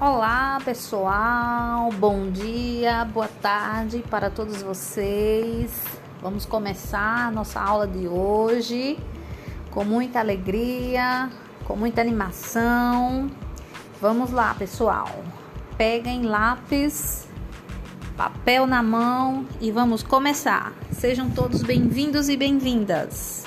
Olá, pessoal. Bom dia, boa tarde para todos vocês. Vamos começar nossa aula de hoje com muita alegria, com muita animação. Vamos lá, pessoal. Peguem lápis, papel na mão e vamos começar. Sejam todos bem-vindos e bem-vindas.